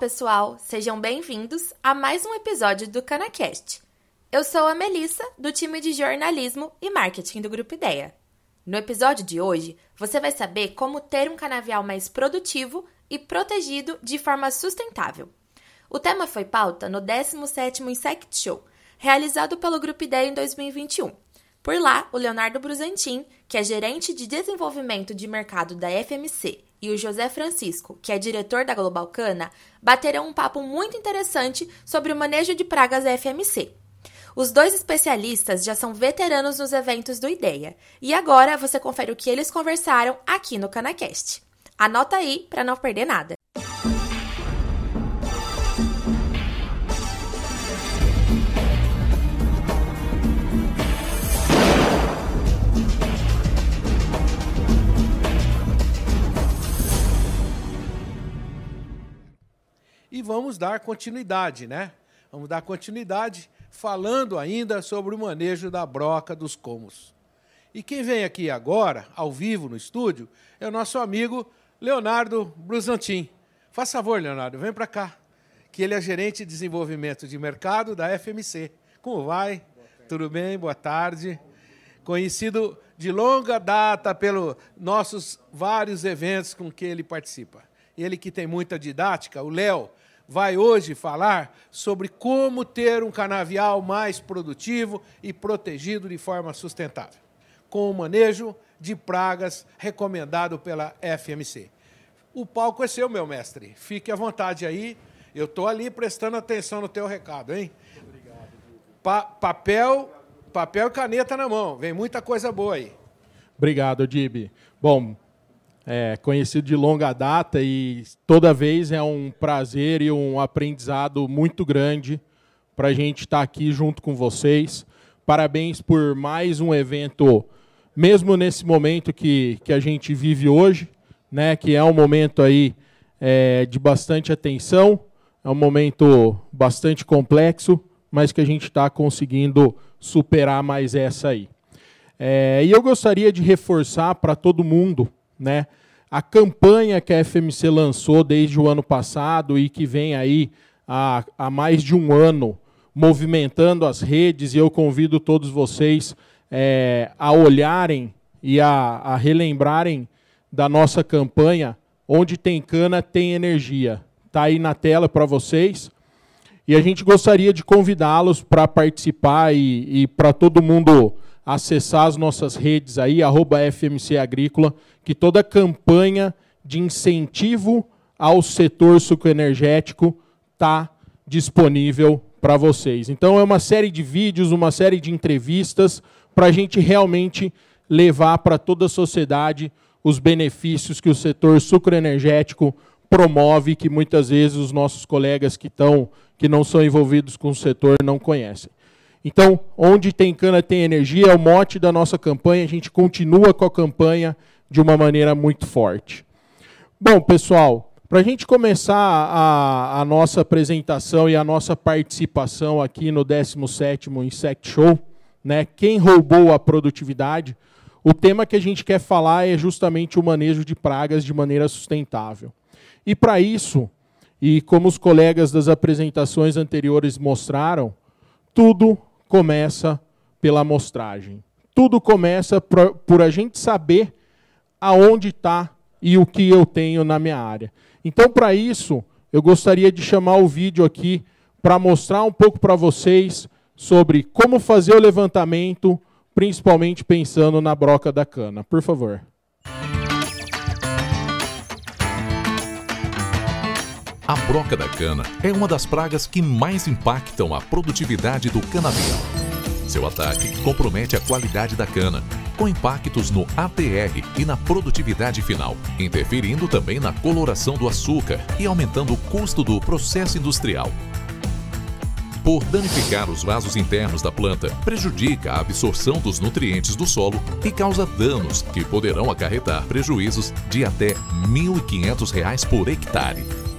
pessoal, sejam bem-vindos a mais um episódio do CanaCast. Eu sou a Melissa, do time de jornalismo e marketing do Grupo Ideia. No episódio de hoje, você vai saber como ter um canavial mais produtivo e protegido de forma sustentável. O tema foi pauta no 17º Insect Show, realizado pelo Grupo Ideia em 2021. Por lá, o Leonardo Brusantin, que é gerente de desenvolvimento de mercado da FMC e o José Francisco, que é diretor da Global Cana, baterão um papo muito interessante sobre o manejo de pragas FMC. Os dois especialistas já são veteranos nos eventos do IDEA, e agora você confere o que eles conversaram aqui no CanaCast. Anota aí para não perder nada. E vamos dar continuidade, né? Vamos dar continuidade falando ainda sobre o manejo da broca dos comos. E quem vem aqui agora, ao vivo no estúdio, é o nosso amigo Leonardo Brusantin. Faz favor, Leonardo, vem para cá, que ele é gerente de desenvolvimento de mercado da FMC. Como vai? Tudo bem? Boa tarde. Conhecido de longa data pelos nossos vários eventos com que ele participa. Ele que tem muita didática, o Léo, vai hoje falar sobre como ter um canavial mais produtivo e protegido de forma sustentável, com o manejo de pragas recomendado pela FMC. O palco é seu, meu mestre. Fique à vontade aí. Eu estou ali prestando atenção no teu recado, hein? Obrigado. Pa papel, papel e caneta na mão. Vem muita coisa boa aí. Obrigado, Dib. Bom, é, conhecido de longa data e toda vez é um prazer e um aprendizado muito grande para a gente estar tá aqui junto com vocês. Parabéns por mais um evento, mesmo nesse momento que, que a gente vive hoje, né, que é um momento aí é, de bastante atenção, é um momento bastante complexo, mas que a gente está conseguindo superar mais essa aí. É, e eu gostaria de reforçar para todo mundo né? A campanha que a FMC lançou desde o ano passado e que vem aí há, há mais de um ano movimentando as redes, e eu convido todos vocês é, a olharem e a, a relembrarem da nossa campanha Onde tem cana, tem energia. Está aí na tela para vocês. E a gente gostaria de convidá-los para participar e, e para todo mundo acessar as nossas redes aí, arroba FMC Agrícola, que toda campanha de incentivo ao setor sucoenergético está disponível para vocês. Então é uma série de vídeos, uma série de entrevistas para a gente realmente levar para toda a sociedade os benefícios que o setor sucroenergético promove, que muitas vezes os nossos colegas que estão que não são envolvidos com o setor não conhecem. Então, onde tem cana tem energia, é o mote da nossa campanha. A gente continua com a campanha de uma maneira muito forte. Bom, pessoal, para a gente começar a, a, nossa apresentação e a nossa participação aqui no 17º Insect Show, né, quem roubou a produtividade, o tema que a gente quer falar é justamente o manejo de pragas de maneira sustentável. E para isso, e como os colegas das apresentações anteriores mostraram, tudo começa pela amostragem. Tudo começa por, a gente saber aonde está e o que eu tenho na minha área. Então, para isso, eu gostaria de chamar o vídeo aqui para mostrar um pouco para vocês sobre como fazer o levantamento, principalmente pensando na broca da cana. Por favor. A broca da cana é uma das pragas que mais impactam a produtividade do canavial. Seu ataque compromete a qualidade da cana, com impactos no ATR e na produtividade final, interferindo também na coloração do açúcar e aumentando o custo do processo industrial. Por danificar os vasos internos da planta, prejudica a absorção dos nutrientes do solo e causa danos que poderão acarretar prejuízos de até R$ 1.500 por hectare.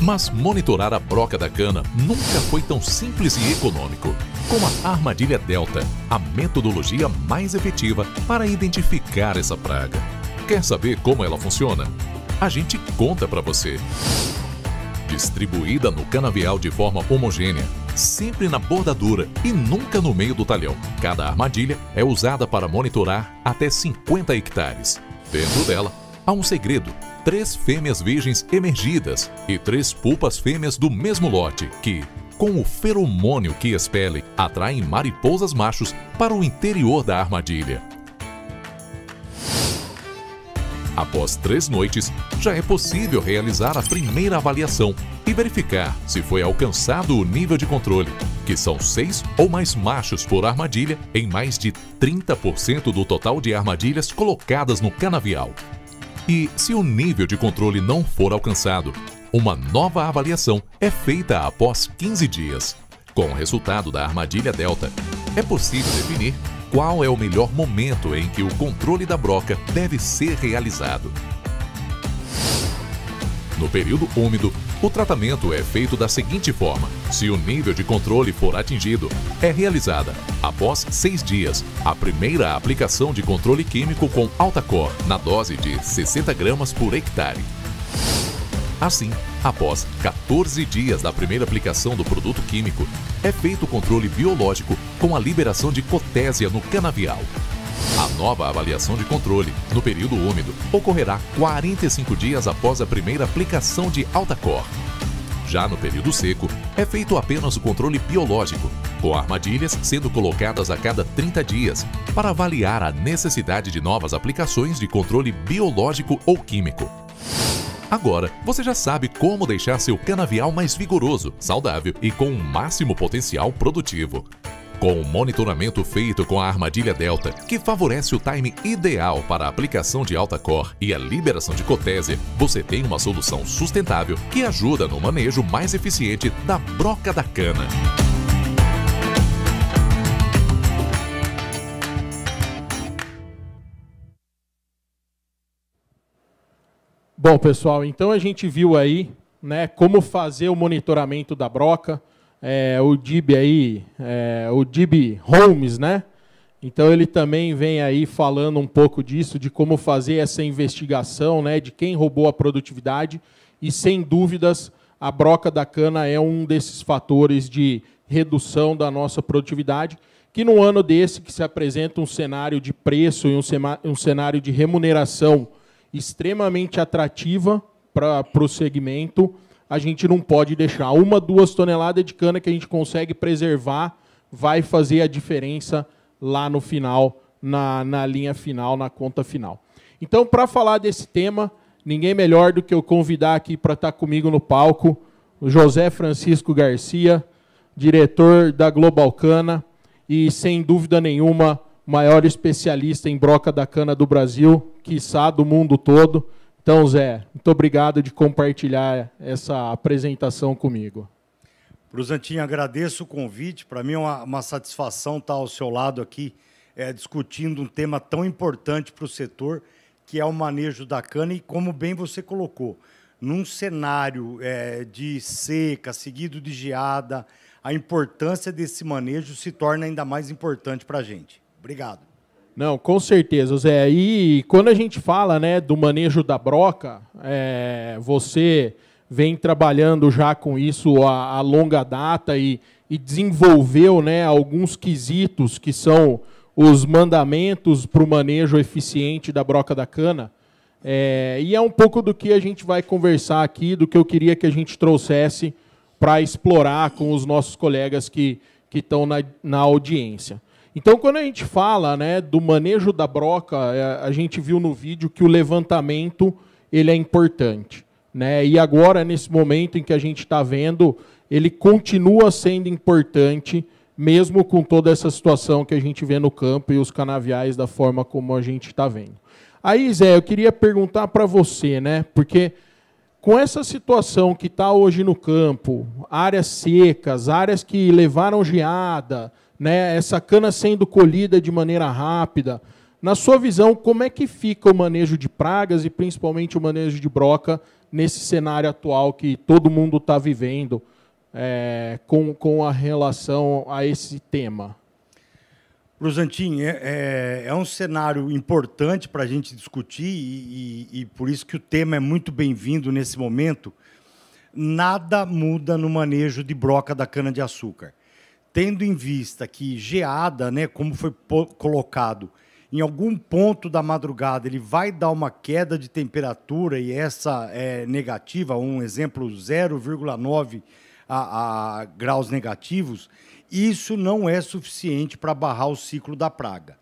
Mas monitorar a broca da cana nunca foi tão simples e econômico. Com a armadilha Delta, a metodologia mais efetiva para identificar essa praga. Quer saber como ela funciona? A gente conta para você. distribuída no canavial de forma homogênea, sempre na bordadura e nunca no meio do talhão. Cada armadilha é usada para monitorar até 50 hectares. Dentro dela, há um segredo: três fêmeas virgens emergidas e três pulpas fêmeas do mesmo lote que, com o feromônio que expelem, atraem mariposas machos para o interior da armadilha. Após três noites, já é possível realizar a primeira avaliação e verificar se foi alcançado o nível de controle, que são seis ou mais machos por armadilha em mais de 30% do total de armadilhas colocadas no canavial. E se o nível de controle não for alcançado, uma nova avaliação é feita após 15 dias. Com o resultado da armadilha Delta, é possível definir qual é o melhor momento em que o controle da broca deve ser realizado. No período úmido, o tratamento é feito da seguinte forma: se o nível de controle for atingido, é realizada, após seis dias, a primeira aplicação de controle químico com alta cor, na dose de 60 gramas por hectare. Assim, após 14 dias da primeira aplicação do produto químico, é feito o controle biológico com a liberação de cotésia no canavial. Nova avaliação de controle, no período úmido, ocorrerá 45 dias após a primeira aplicação de alta cor. Já no período seco, é feito apenas o controle biológico, com armadilhas sendo colocadas a cada 30 dias, para avaliar a necessidade de novas aplicações de controle biológico ou químico. Agora, você já sabe como deixar seu canavial mais vigoroso, saudável e com o máximo potencial produtivo. Com o monitoramento feito com a armadilha Delta, que favorece o time ideal para a aplicação de alta cor e a liberação de cotésia, você tem uma solução sustentável que ajuda no manejo mais eficiente da broca da cana. Bom, pessoal, então a gente viu aí né, como fazer o monitoramento da broca. É, o Dib aí, é, o Dib Holmes, né? Então ele também vem aí falando um pouco disso, de como fazer essa investigação, né, de quem roubou a produtividade. E sem dúvidas, a broca da cana é um desses fatores de redução da nossa produtividade. Que num ano desse que se apresenta um cenário de preço e um cenário de remuneração extremamente atrativa para o segmento, a gente não pode deixar. Uma, duas toneladas de cana que a gente consegue preservar vai fazer a diferença lá no final, na, na linha final, na conta final. Então, para falar desse tema, ninguém melhor do que eu convidar aqui para estar tá comigo no palco o José Francisco Garcia, diretor da Global Cana e, sem dúvida nenhuma, maior especialista em broca da cana do Brasil, quiçá do mundo todo. Então, Zé, muito obrigado de compartilhar essa apresentação comigo. Bruzantinho, agradeço o convite. Para mim é uma, uma, satisfação estar ao seu lado aqui, é, discutindo um tema tão importante para o setor, que é o manejo da cana. E como bem você colocou, num cenário é, de seca, seguido de geada, a importância desse manejo se torna ainda mais importante para a gente. Obrigado. Não, com certeza, Zé. E quando a gente fala né, do manejo da broca, é, você vem trabalhando já com isso a, a longa data e, e, desenvolveu né, alguns quesitos que são os mandamentos para o manejo eficiente da broca da cana. É, e é um pouco do que a gente vai conversar aqui, do que eu queria que a gente trouxesse para explorar com os nossos colegas que estão na, na audiência. Então, quando a gente fala né, do manejo da broca, é, a gente viu no vídeo que o levantamento ele é importante. Né? E agora, nesse momento em que a gente está vendo, ele continua sendo importante, mesmo com toda essa situação que a gente vê no campo e os canaviais da forma como a gente está vendo. Aí, Zé, eu queria perguntar para você, né? Porque com essa situação que está hoje no campo, áreas secas, áreas que levaram geada, né, essa cana sendo colhida de maneira rápida. Na sua visão, como é que fica o manejo de pragas e principalmente o manejo de broca nesse cenário atual que todo mundo está vivendo é, com, com a relação a esse tema? Brusantin, é, é, é, um cenário importante para a gente discutir e, e, e, por isso que o tema é muito bem-vindo nesse momento. nada muda no manejo de broca da cana-de-açúcar. Tendo em vista que geada, né, como foi colocado, em algum ponto da madrugada ele vai dar uma queda de temperatura e essa é negativa, um exemplo 0,9 a, a graus negativos, isso não é suficiente para barrar o ciclo da praga.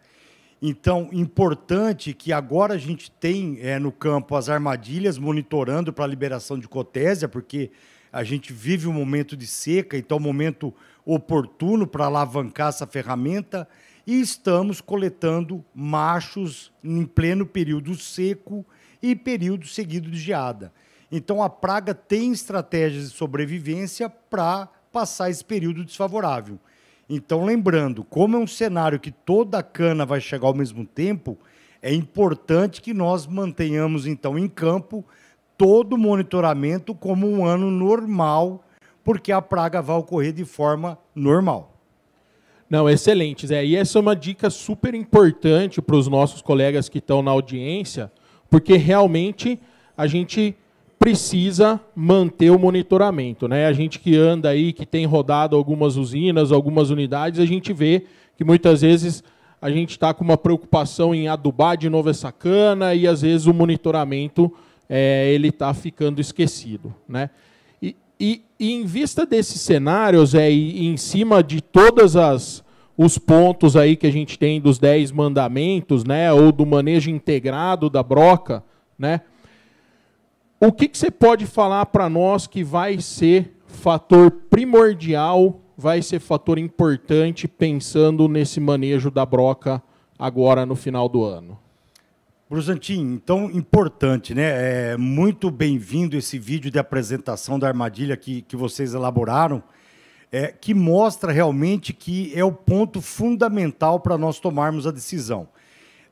Então, importante que agora a gente tem é, no campo as armadilhas monitorando para a liberação de cotésia, porque a gente vive um momento de seca, então é um momento oportuno para alavancar essa ferramenta e estamos coletando machos em pleno período seco e período seguido de geada. Então a praga tem estratégias de sobrevivência para passar esse período desfavorável. Então, lembrando, como é um cenário que toda a cana vai chegar ao mesmo tempo, é importante que nós mantenhamos, então, em campo todo o monitoramento como um ano normal, porque a praga vai ocorrer de forma normal. Não, excelente, Zé. E essa é uma dica super importante para os nossos colegas que estão na audiência, porque realmente a gente precisa manter o monitoramento. Né? A gente que anda aí, que tem rodado algumas usinas, algumas unidades, a gente vê que muitas vezes a gente está com uma preocupação em adubar de novo essa cana e às vezes o monitoramento é, ele está ficando esquecido. Né? E, e em vista desses cenários, é, e, em cima de todas as os pontos aí que a gente tem dos dez mandamentos, né, ou do manejo integrado da broca, né? O que, que você pode falar para nós que vai ser fator primordial, vai ser fator importante pensando nesse manejo da broca agora no final do ano? Brusantin, então importante, né? É muito bem-vindo esse vídeo de apresentação da armadilha que, que vocês elaboraram, é, que mostra realmente que é o ponto fundamental para nós tomarmos a decisão.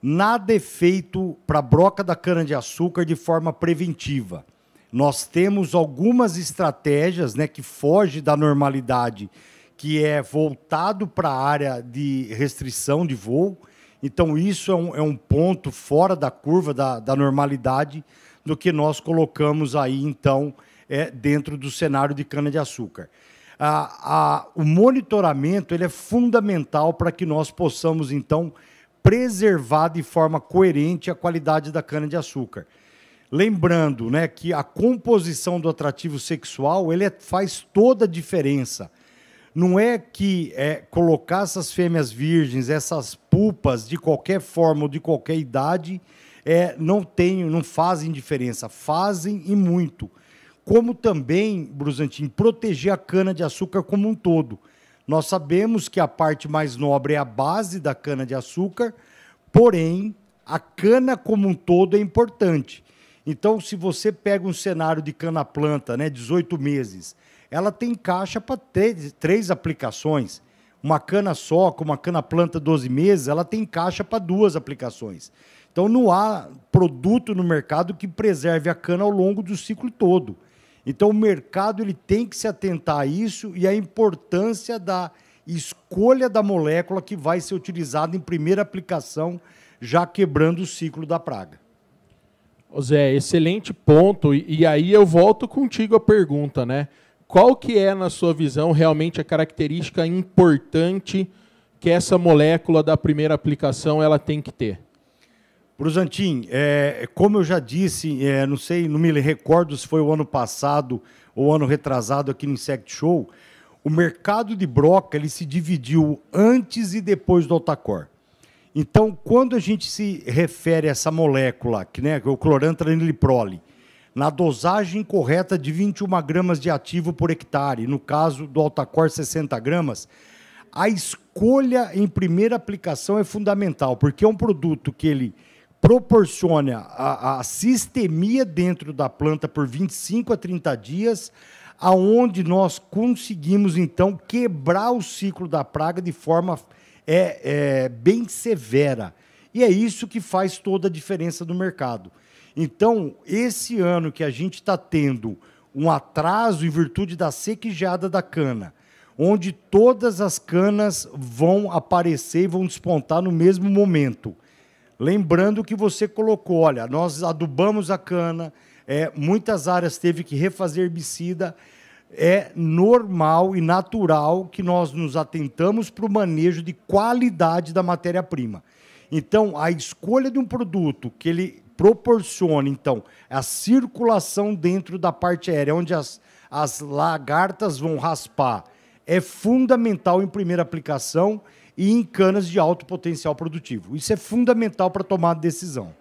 Nada é feito para a broca da cana-de-açúcar de forma preventiva. Nós temos algumas estratégias né, que fogem da normalidade, que é voltado para a área de restrição de voo, então, isso é um, é um ponto fora da curva da, da, normalidade do que nós colocamos aí, então, é, dentro do cenário de cana-de-açúcar. o monitoramento ele é fundamental para que nós possamos, então, preservar de forma coerente a qualidade da cana-de-açúcar. Lembrando né, que a composição do atrativo sexual ele é, faz toda a diferença não é que é, colocar essas fêmeas virgens, essas pupas de qualquer forma ou de qualquer idade, é, não tem, não fazem diferença, fazem e muito. Como também, Brusantin, proteger a cana de açúcar como um todo. Nós sabemos que a parte mais nobre é a base da cana de açúcar, porém a cana como um todo é importante. Então, se você pega um cenário de cana planta, né, 18 meses, ela tem caixa para três, três aplicações. Uma cana só, com uma cana planta 12 meses, ela tem caixa para duas aplicações. Então não há produto no mercado que preserve a cana ao longo do ciclo todo. Então o mercado ele tem que se atentar a isso e a importância da escolha da molécula que vai ser utilizada em primeira aplicação, já quebrando o ciclo da praga. Zé, excelente ponto. E aí eu volto contigo a pergunta, né? Qual que é, na sua visão, realmente a característica importante que essa molécula da primeira aplicação ela tem que ter? Brusantin, é, como eu já disse, é, não sei, não me recordo se foi o ano passado ou ano retrasado aqui no Insect Show, o mercado de broca ele se dividiu antes e depois do Altacor. Então, quando a gente se refere a essa molécula, que né, o clorantraniliprole, na dosagem correta de 21 gramas de ativo por hectare, no caso do Altacor 60 gramas, a escolha em primeira aplicação é fundamental, porque é um produto que ele proporciona a, a sistemia dentro da planta por 25 a 30 dias, aonde nós conseguimos então quebrar o ciclo da praga de forma é, é, bem severa. E é isso que faz toda a diferença no mercado. Então, esse ano que a gente está tendo um atraso em virtude da sequejada da cana, onde todas as canas vão aparecer e vão despontar no mesmo momento. Lembrando que você colocou, olha, nós adubamos a cana, é, muitas áreas teve que refazer herbicida. É normal e natural que nós nos atentamos para o manejo de qualidade da matéria-prima. Então, a escolha de um produto que ele proporcione, então, a circulação dentro da parte aérea, onde as, as lagartas vão raspar, é fundamental em primeira aplicação e em canas de alto potencial produtivo. Isso é fundamental para tomar decisão.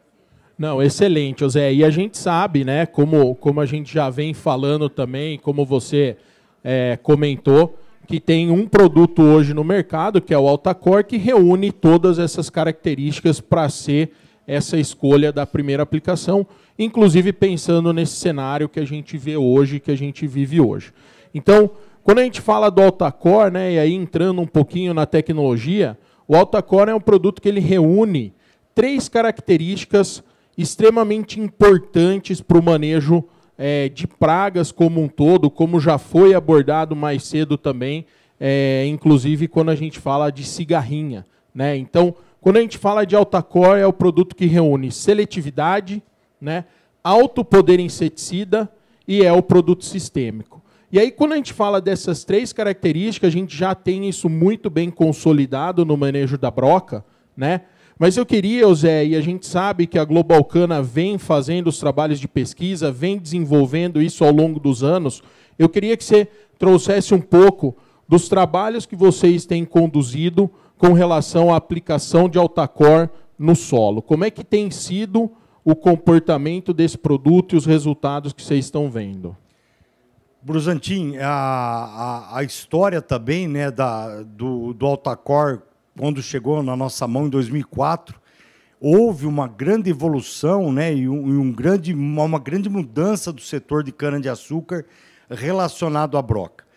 Não, excelente, José. E a gente sabe, né, como, como a gente já vem falando também, como você é, comentou, que tem um produto hoje no mercado, que é o Altacor, que reúne todas essas características para ser essa escolha da primeira aplicação, inclusive pensando nesse cenário que a gente vê hoje, que a gente vive hoje. Então, quando a gente fala do Altacor, né, e aí entrando um pouquinho na tecnologia, o Altacor é um produto que ele reúne três características extremamente importantes para o manejo é, de pragas como um todo, como já foi abordado mais cedo também, é, inclusive quando a gente fala de cigarrinha. Né? Então, quando a gente fala de Altacor, é o produto que reúne seletividade, né, alto poder inseticida e é o produto sistêmico. E aí, quando a gente fala dessas três características, a gente já tem isso muito bem consolidado no manejo da broca, né? Mas eu queria, Zé, e a gente sabe que a Globalcana vem fazendo os trabalhos de pesquisa, vem desenvolvendo isso ao longo dos anos. Eu queria que você trouxesse um pouco dos trabalhos que vocês têm conduzido com relação à aplicação de Altacor no solo. Como é que tem sido o comportamento desse produto e os resultados que vocês estão vendo? Brusantin, a, a, a história também né, da, do, do Altacor quando chegou na nossa mão em 2004, houve uma grande evolução né, e, um, e um grande, uma grande mudança do setor de cana-de-açúcar relacionado à broca.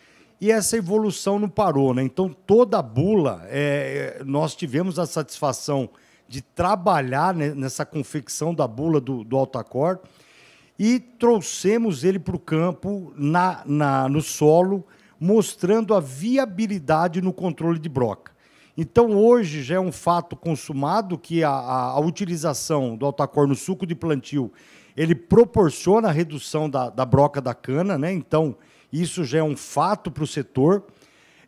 E essa evolução não parou. Né? Então, toda a bula, é, nós tivemos a satisfação de trabalhar nessa confecção da bula do, do Altacor e trouxemos ele para o campo, na, na, no solo, mostrando a viabilidade no controle de broca. Então, hoje já é um fato consumado que a, a, a utilização do altacor no suco de plantio ele proporciona a redução da, da broca da cana, né? Então, isso já é um fato para o setor.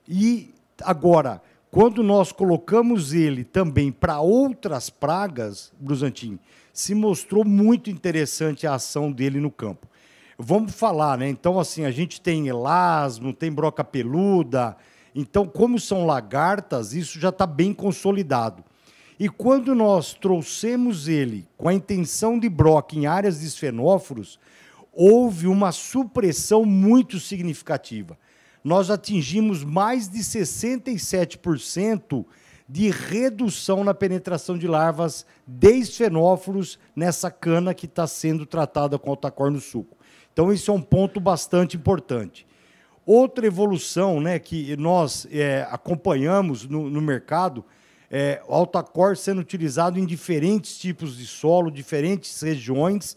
E agora, quando nós colocamos ele também para outras pragas, Brusantim, se mostrou muito interessante a ação dele no campo. Vamos falar, né? Então, assim, a gente tem elasmo, tem broca peluda, então, como são lagartas, isso já está bem consolidado. E quando nós trouxemos ele com a intenção de broca em áreas de esfenóforos, houve uma supressão muito significativa. Nós atingimos mais de 67% de redução na penetração de larvas de esfenóforos nessa cana que está sendo tratada com altacor no suco. Então, isso é um ponto bastante importante. Outra evolução né, que nós é, acompanhamos no, no mercado é o Altacor sendo utilizado em diferentes tipos de solo, diferentes regiões.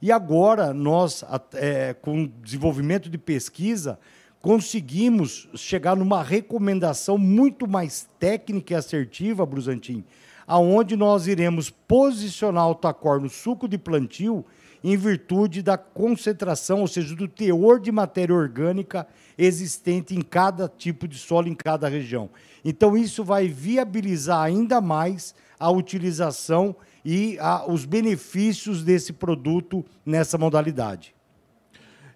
E agora nós, é, com o desenvolvimento de pesquisa, conseguimos chegar numa recomendação muito mais técnica e assertiva, Brusantim, aonde nós iremos posicionar o Tacor no suco de plantio em virtude da concentração, ou seja, do teor de matéria orgânica existente em cada tipo de solo, em cada região. Então, isso vai viabilizar ainda mais a utilização e a, os benefícios desse produto nessa modalidade.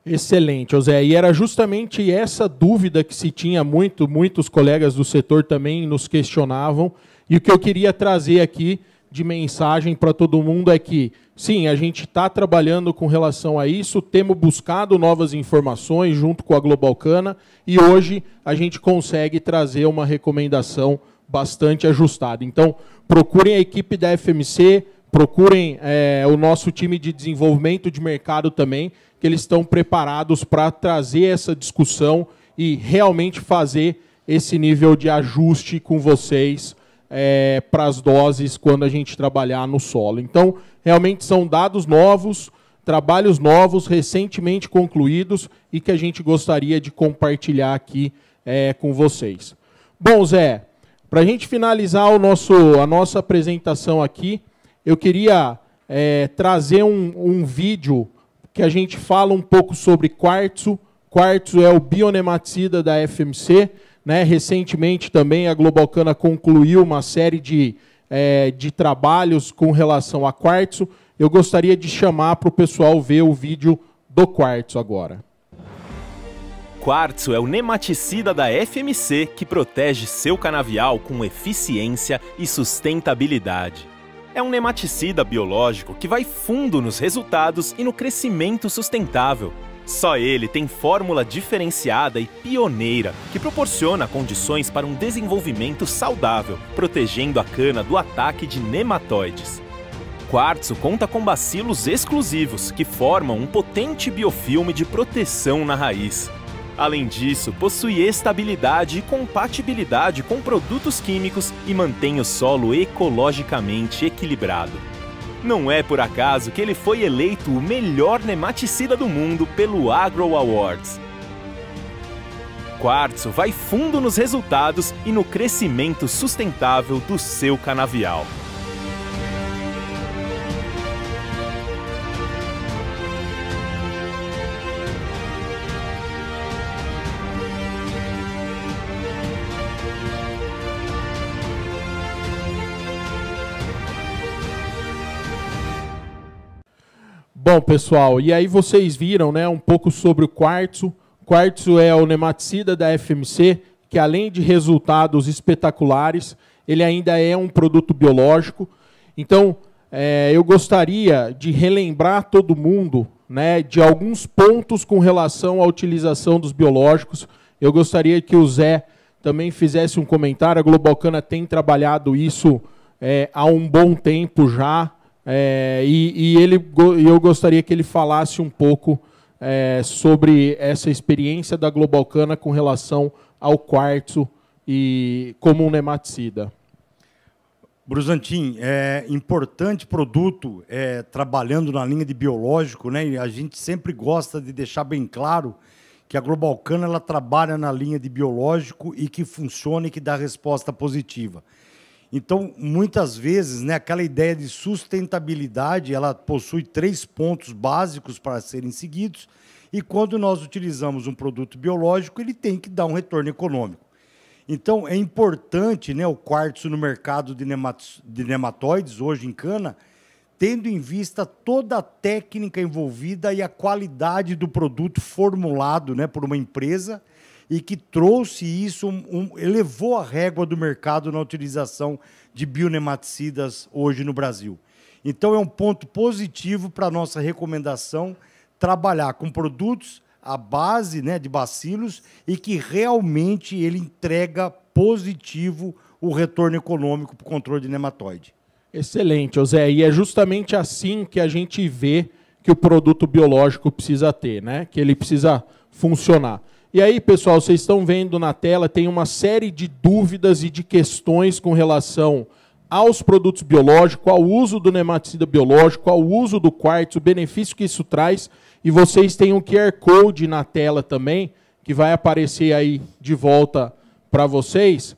Excelente, José. E era justamente essa dúvida que se tinha muito, muitos colegas do setor também nos questionavam. E o que eu queria trazer aqui de mensagem para todo mundo é que, sim, a gente está trabalhando com relação a isso, temos buscado novas informações junto com a Globalcana e hoje a gente consegue trazer uma recomendação bastante ajustada. Então, procurem a equipe da FMC, procurem é, o nosso time de desenvolvimento de mercado também, que eles estão preparados para trazer essa discussão e realmente fazer esse nível de ajuste com vocês é, para as doses quando a gente trabalhar no solo. Então, realmente são dados novos, trabalhos novos, recentemente concluídos e que a gente gostaria de compartilhar aqui é, com vocês. Bom, Zé, para a gente finalizar o nosso, a nossa apresentação aqui, eu queria é, trazer um, um vídeo que a gente fala um pouco sobre quartzo. Quartzo é o bionematicida da FMC. Né? Recentemente também a Globalcana concluiu uma série de, é, de trabalhos com relação a quartzo. Eu gostaria de chamar para o pessoal ver o vídeo do quartzo agora. Quartzo é o nematicida da FMC que protege seu canavial com eficiência e sustentabilidade. É um nematicida biológico que vai fundo nos resultados e no crescimento sustentável. Só ele tem fórmula diferenciada e pioneira que proporciona condições para um desenvolvimento saudável, protegendo a cana do ataque de nematóides. Quartzo conta com bacilos exclusivos que formam um potente biofilme de proteção na raiz. Além disso, possui estabilidade e compatibilidade com produtos químicos e mantém o solo ecologicamente equilibrado. Não é por acaso que ele foi eleito o melhor nematicida do mundo pelo Agro Awards. Quartzo vai fundo nos resultados e no crescimento sustentável do seu canavial. Bom, pessoal, e aí vocês viram né, um pouco sobre o quartzo. Quartzo é o nematicida da FMC, que além de resultados espetaculares, ele ainda é um produto biológico. Então, é, eu gostaria de relembrar todo mundo né, de alguns pontos com relação à utilização dos biológicos. Eu gostaria que o Zé também fizesse um comentário. A Globalcana tem trabalhado isso é, há um bom tempo já. É, e, e, ele, eu gostaria que ele falasse um pouco é, sobre essa experiência da Globalcana com relação ao quartzo e como um nematicida. Brusantin, é importante produto é, trabalhando na linha de biológico, né? E a gente sempre gosta de deixar bem claro que a Globalcana ela trabalha na linha de biológico e que funciona e que dá resposta positiva. Então, muitas vezes, né, aquela ideia de sustentabilidade, ela possui três pontos básicos para serem seguidos, e quando nós utilizamos um produto biológico, ele tem que dar um retorno econômico. Então, é importante né, o quartzo no mercado de, nemat de nematóides, hoje em cana, tendo em vista toda a técnica envolvida e a qualidade do produto formulado né, por uma empresa e que trouxe isso, um, elevou a régua do mercado na utilização de bionematicidas hoje no Brasil. Então, é um ponto positivo para a nossa recomendação trabalhar com produtos à base né, de bacilos e que realmente ele entrega positivo o retorno econômico para o controle de nematóide. Excelente, José. E é justamente assim que a gente vê que o produto biológico precisa ter, né? que ele precisa funcionar. E aí, pessoal, vocês estão vendo na tela, tem uma série de dúvidas e de questões com relação aos produtos biológicos, ao uso do nematicida biológico, ao uso do quartzo, o benefício que isso traz. E vocês têm um QR Code na tela também, que vai aparecer aí de volta para vocês.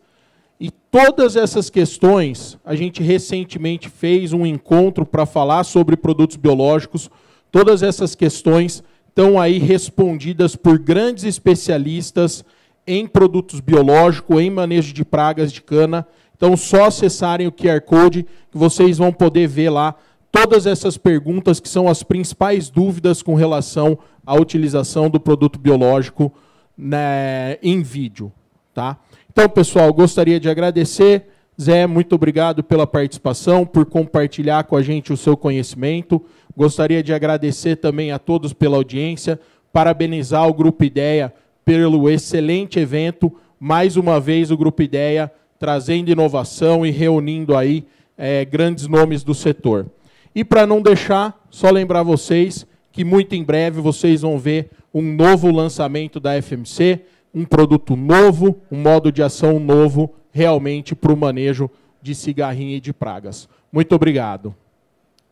E todas essas questões, a gente recentemente fez um encontro para falar sobre produtos biológicos. Todas essas questões estão aí respondidas por grandes especialistas em produtos biológicos, em manejo de pragas de cana. Então, só acessarem o QR Code que vocês vão poder ver lá todas essas perguntas que são as principais dúvidas com relação à utilização do produto biológico né, em vídeo. Tá? Então, pessoal, gostaria de agradecer. Zé, muito obrigado pela participação, por compartilhar com a gente o seu conhecimento. Gostaria de agradecer também a todos pela audiência, parabenizar o Grupo Ideia pelo excelente evento. Mais uma vez, o Grupo Ideia trazendo inovação e reunindo aí é, grandes nomes do setor. E para não deixar, só lembrar vocês que muito em breve vocês vão ver um novo lançamento da FMC, um produto novo, um modo de ação novo, realmente para o manejo de cigarrinha e de pragas. Muito obrigado.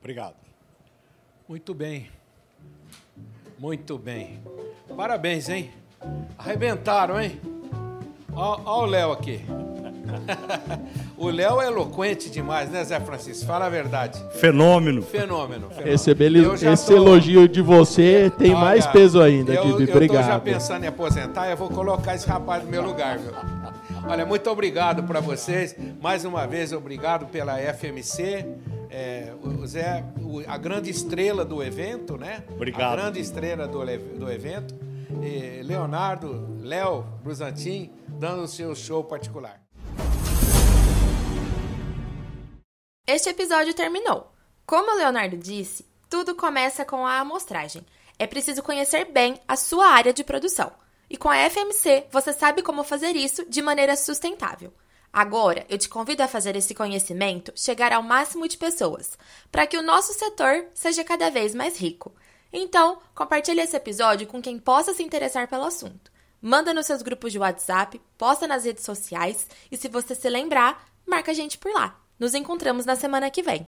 Obrigado. Muito bem. Muito bem. Parabéns, hein? Arrebentaram, hein? Olha o Léo aqui. o Léo é eloquente demais, né, Zé Francisco? Fala a verdade. Fenômeno. Fenômeno. fenômeno. Eu já esse tô- elogio de você tem Olha, mais peso ainda, eu, Dibi. Eu tô já Obrigado. pensando em aposentar e eu vou colocar esse rapaz no meu lugar, viu? Olha, muito obrigado para vocês. Mais uma vez, obrigado pela FMC. É, o Zé, o- a grande estrela do evento, né? Obrigado. A grande estrela do, do evento. E Leonardo, Léo, Bruzantin, dando o seu show particular. Este episódio terminou. Como o Leonardo disse, tudo começa com a amostragem. É preciso conhecer bem a sua área de produção. E com a FMC, você sabe como fazer isso de maneira sustentável. Agora, eu te convido a fazer esse conhecimento chegar ao máximo de pessoas, para que o nosso setor seja cada vez mais rico. Então, compartilhe esse episódio com quem possa se interessar pelo assunto. Manda nos seus grupos de WhatsApp, posta nas redes sociais e se você se lembrar, marca a gente por lá. Nos encontramos na semana que vem.